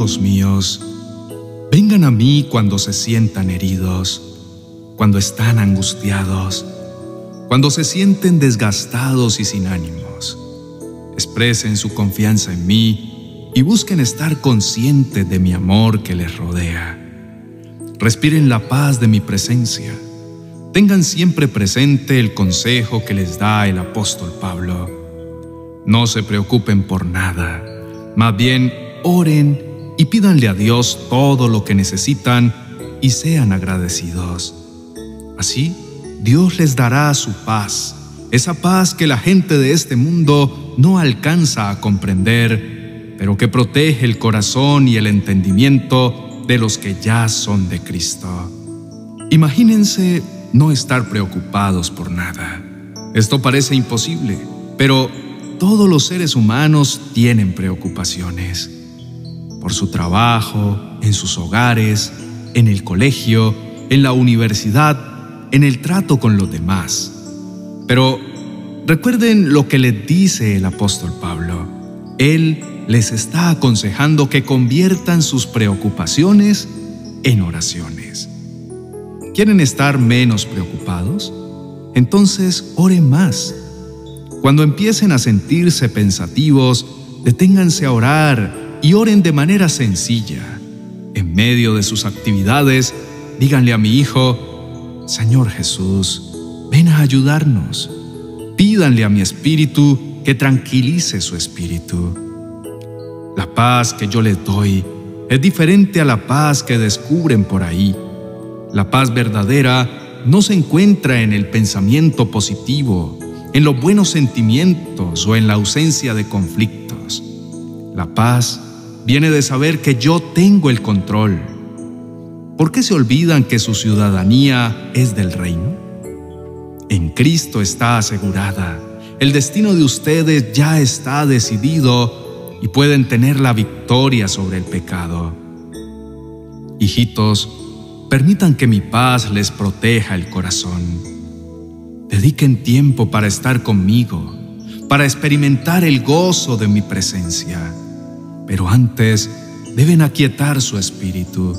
Míos, vengan a mí cuando se sientan heridos, cuando están angustiados, cuando se sienten desgastados y sin ánimos. Expresen su confianza en mí y busquen estar conscientes de mi amor que les rodea. Respiren la paz de mi presencia. Tengan siempre presente el consejo que les da el apóstol Pablo. No se preocupen por nada, más bien oren y pídanle a Dios todo lo que necesitan y sean agradecidos. Así, Dios les dará su paz, esa paz que la gente de este mundo no alcanza a comprender, pero que protege el corazón y el entendimiento de los que ya son de Cristo. Imagínense no estar preocupados por nada. Esto parece imposible, pero todos los seres humanos tienen preocupaciones por su trabajo, en sus hogares, en el colegio, en la universidad, en el trato con los demás. Pero recuerden lo que les dice el apóstol Pablo. Él les está aconsejando que conviertan sus preocupaciones en oraciones. ¿Quieren estar menos preocupados? Entonces oren más. Cuando empiecen a sentirse pensativos, deténganse a orar y oren de manera sencilla. En medio de sus actividades, díganle a mi hijo, Señor Jesús, ven a ayudarnos. Pídanle a mi espíritu que tranquilice su espíritu. La paz que yo les doy es diferente a la paz que descubren por ahí. La paz verdadera no se encuentra en el pensamiento positivo, en los buenos sentimientos o en la ausencia de conflictos. La paz viene de saber que yo tengo el control. ¿Por qué se olvidan que su ciudadanía es del reino? En Cristo está asegurada. El destino de ustedes ya está decidido y pueden tener la victoria sobre el pecado. Hijitos, permitan que mi paz les proteja el corazón. Dediquen tiempo para estar conmigo, para experimentar el gozo de mi presencia pero antes deben aquietar su espíritu.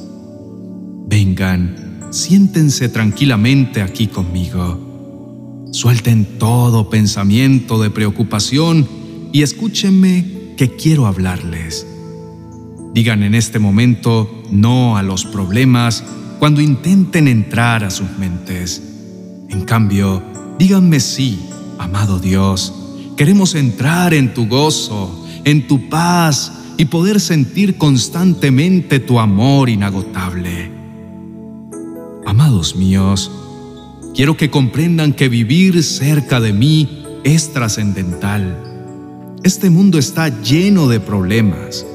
Vengan, siéntense tranquilamente aquí conmigo. Suelten todo pensamiento de preocupación y escúchenme que quiero hablarles. Digan en este momento no a los problemas cuando intenten entrar a sus mentes. En cambio, díganme sí, amado Dios. Queremos entrar en tu gozo, en tu paz, y poder sentir constantemente tu amor inagotable. Amados míos, quiero que comprendan que vivir cerca de mí es trascendental. Este mundo está lleno de problemas.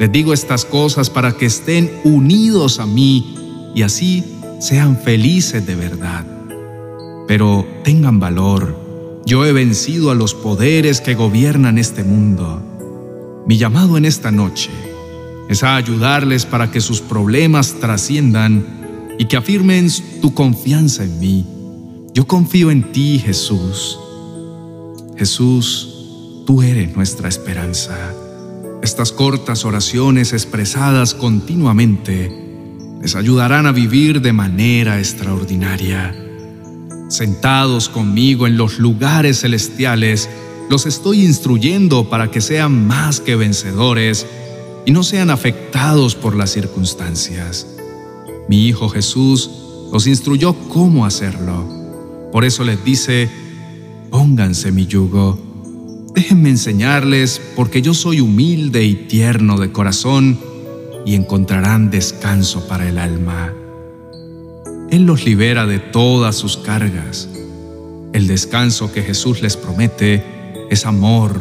Les digo estas cosas para que estén unidos a mí y así sean felices de verdad. Pero tengan valor. Yo he vencido a los poderes que gobiernan este mundo. Mi llamado en esta noche es a ayudarles para que sus problemas trasciendan y que afirmen tu confianza en mí. Yo confío en ti, Jesús. Jesús, tú eres nuestra esperanza. Estas cortas oraciones expresadas continuamente les ayudarán a vivir de manera extraordinaria. Sentados conmigo en los lugares celestiales, los estoy instruyendo para que sean más que vencedores y no sean afectados por las circunstancias. Mi Hijo Jesús los instruyó cómo hacerlo. Por eso les dice, pónganse mi yugo. Déjenme enseñarles porque yo soy humilde y tierno de corazón y encontrarán descanso para el alma. Él los libera de todas sus cargas. El descanso que Jesús les promete es amor,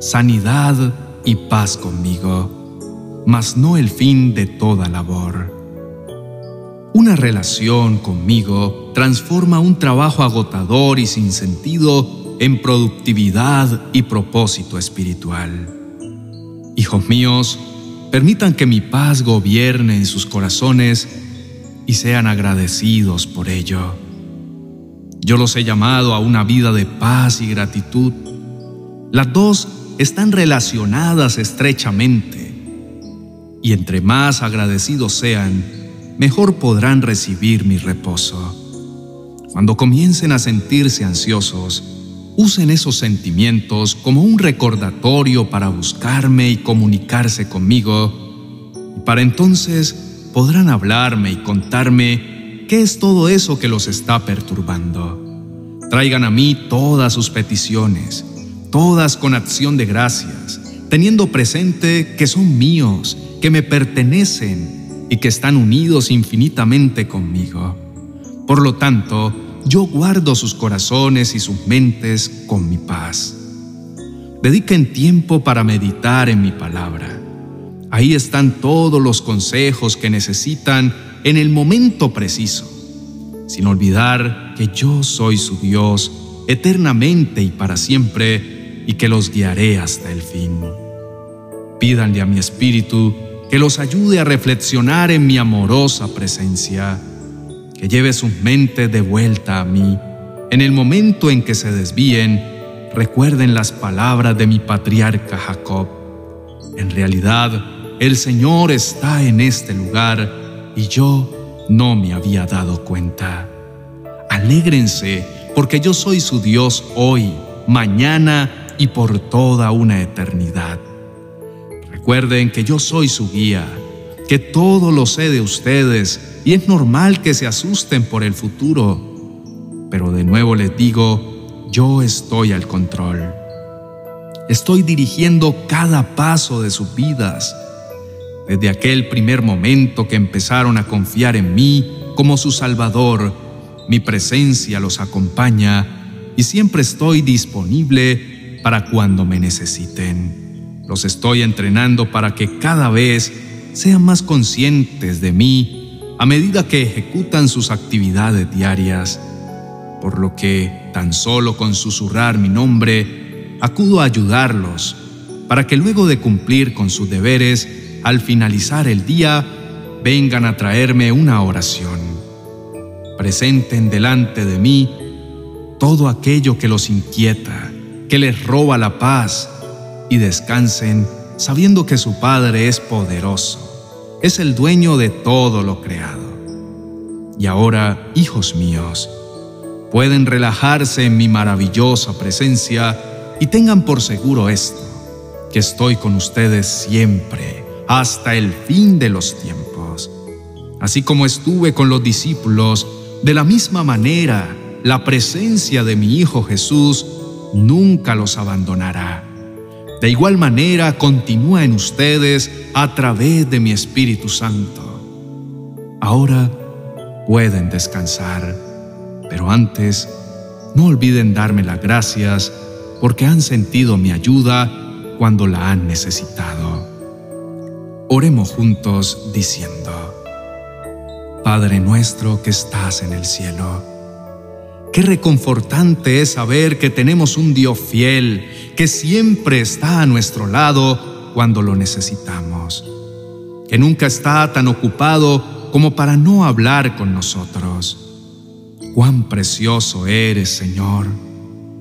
sanidad y paz conmigo, mas no el fin de toda labor. Una relación conmigo transforma un trabajo agotador y sin sentido en productividad y propósito espiritual. Hijos míos, permitan que mi paz gobierne en sus corazones y sean agradecidos por ello. Yo los he llamado a una vida de paz y gratitud las dos están relacionadas estrechamente. y entre más agradecidos sean, mejor podrán recibir mi reposo. Cuando comiencen a sentirse ansiosos, usen esos sentimientos como un recordatorio para buscarme y comunicarse conmigo, y para entonces podrán hablarme y contarme qué es todo eso que los está perturbando. Traigan a mí todas sus peticiones, todas con acción de gracias, teniendo presente que son míos, que me pertenecen y que están unidos infinitamente conmigo. Por lo tanto, yo guardo sus corazones y sus mentes con mi paz. Dediquen tiempo para meditar en mi palabra. Ahí están todos los consejos que necesitan en el momento preciso, sin olvidar que yo soy su Dios eternamente y para siempre y que los guiaré hasta el fin. Pídanle a mi espíritu que los ayude a reflexionar en mi amorosa presencia, que lleve sus mentes de vuelta a mí. En el momento en que se desvíen, recuerden las palabras de mi patriarca Jacob. En realidad, el Señor está en este lugar y yo no me había dado cuenta. Alégrense porque yo soy su Dios hoy, mañana y por toda una eternidad. Recuerden que yo soy su guía, que todo lo sé de ustedes y es normal que se asusten por el futuro. Pero de nuevo les digo, yo estoy al control. Estoy dirigiendo cada paso de sus vidas. Desde aquel primer momento que empezaron a confiar en mí como su Salvador, mi presencia los acompaña y siempre estoy disponible para cuando me necesiten. Los estoy entrenando para que cada vez sean más conscientes de mí a medida que ejecutan sus actividades diarias, por lo que tan solo con susurrar mi nombre acudo a ayudarlos para que luego de cumplir con sus deberes, al finalizar el día, vengan a traerme una oración. Presenten delante de mí todo aquello que los inquieta que les roba la paz, y descansen sabiendo que su Padre es poderoso, es el dueño de todo lo creado. Y ahora, hijos míos, pueden relajarse en mi maravillosa presencia y tengan por seguro esto, que estoy con ustedes siempre, hasta el fin de los tiempos. Así como estuve con los discípulos, de la misma manera, la presencia de mi Hijo Jesús nunca los abandonará. De igual manera continúa en ustedes a través de mi Espíritu Santo. Ahora pueden descansar, pero antes no olviden darme las gracias porque han sentido mi ayuda cuando la han necesitado. Oremos juntos diciendo, Padre nuestro que estás en el cielo, Qué reconfortante es saber que tenemos un Dios fiel, que siempre está a nuestro lado cuando lo necesitamos, que nunca está tan ocupado como para no hablar con nosotros. Cuán precioso eres, Señor.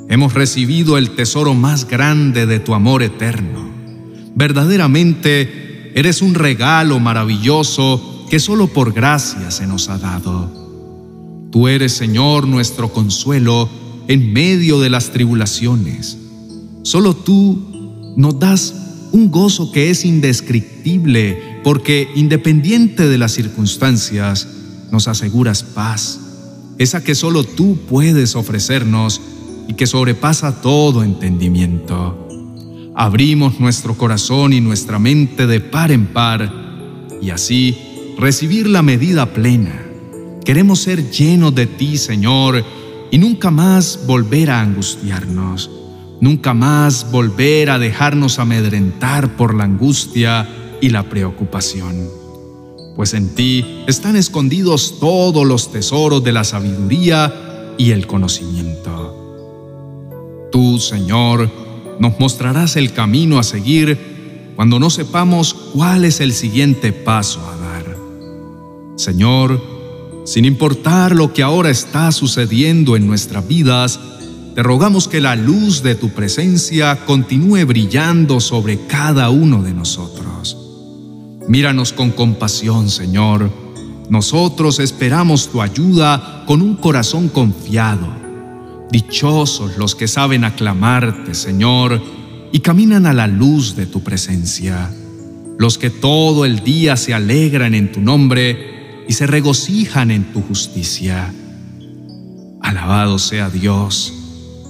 Hemos recibido el tesoro más grande de tu amor eterno. Verdaderamente eres un regalo maravilloso que solo por gracia se nos ha dado. Tú eres, Señor, nuestro consuelo en medio de las tribulaciones. Solo tú nos das un gozo que es indescriptible, porque independiente de las circunstancias, nos aseguras paz, esa que solo tú puedes ofrecernos y que sobrepasa todo entendimiento. Abrimos nuestro corazón y nuestra mente de par en par y así recibir la medida plena Queremos ser llenos de ti, Señor, y nunca más volver a angustiarnos, nunca más volver a dejarnos amedrentar por la angustia y la preocupación. Pues en ti están escondidos todos los tesoros de la sabiduría y el conocimiento. Tú, Señor, nos mostrarás el camino a seguir cuando no sepamos cuál es el siguiente paso a dar. Señor, sin importar lo que ahora está sucediendo en nuestras vidas, te rogamos que la luz de tu presencia continúe brillando sobre cada uno de nosotros. Míranos con compasión, Señor. Nosotros esperamos tu ayuda con un corazón confiado. Dichosos los que saben aclamarte, Señor, y caminan a la luz de tu presencia. Los que todo el día se alegran en tu nombre y se regocijan en tu justicia. Alabado sea Dios,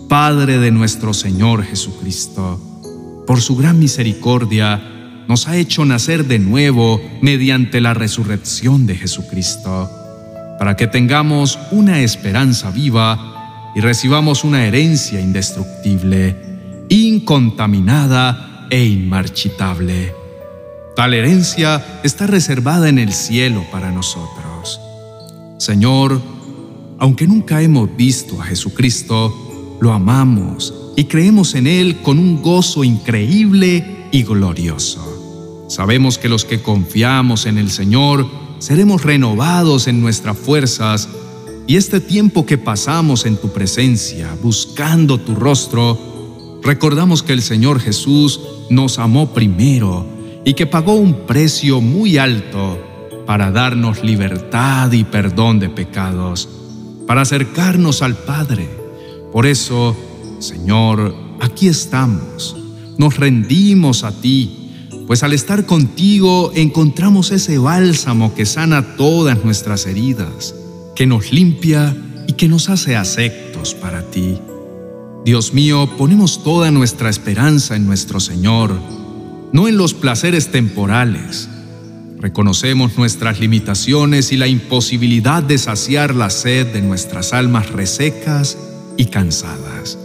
Padre de nuestro Señor Jesucristo. Por su gran misericordia, nos ha hecho nacer de nuevo mediante la resurrección de Jesucristo, para que tengamos una esperanza viva y recibamos una herencia indestructible, incontaminada e inmarchitable. Tal herencia está reservada en el cielo para nosotros. Señor, aunque nunca hemos visto a Jesucristo, lo amamos y creemos en Él con un gozo increíble y glorioso. Sabemos que los que confiamos en el Señor seremos renovados en nuestras fuerzas y este tiempo que pasamos en tu presencia, buscando tu rostro, recordamos que el Señor Jesús nos amó primero y que pagó un precio muy alto para darnos libertad y perdón de pecados, para acercarnos al Padre. Por eso, Señor, aquí estamos, nos rendimos a ti pues al estar contigo encontramos ese bálsamo que sana todas nuestras heridas, que nos limpia y que nos hace aceptos para ti. Dios mío, ponemos toda nuestra esperanza en nuestro Señor, no en los placeres temporales. Reconocemos nuestras limitaciones y la imposibilidad de saciar la sed de nuestras almas resecas y cansadas.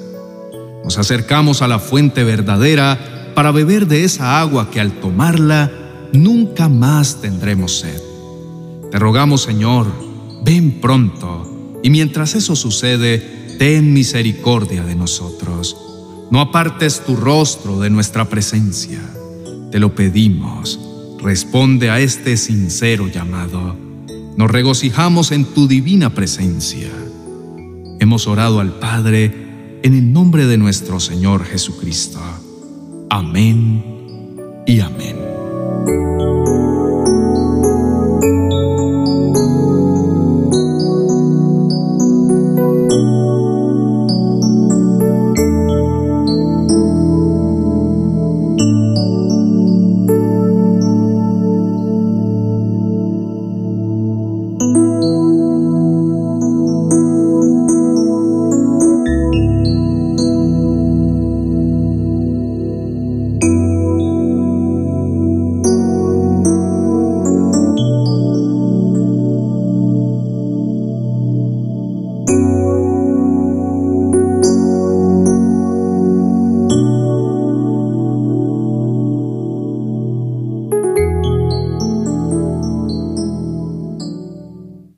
Nos acercamos a la fuente verdadera para beber de esa agua que al tomarla nunca más tendremos sed. Te rogamos, Señor, ven pronto, y mientras eso sucede, ten misericordia de nosotros. No apartes tu rostro de nuestra presencia. Te lo pedimos. Responde a este sincero llamado. Nos regocijamos en tu divina presencia. Hemos orado al Padre en el nombre de nuestro Señor Jesucristo. Amén y amén.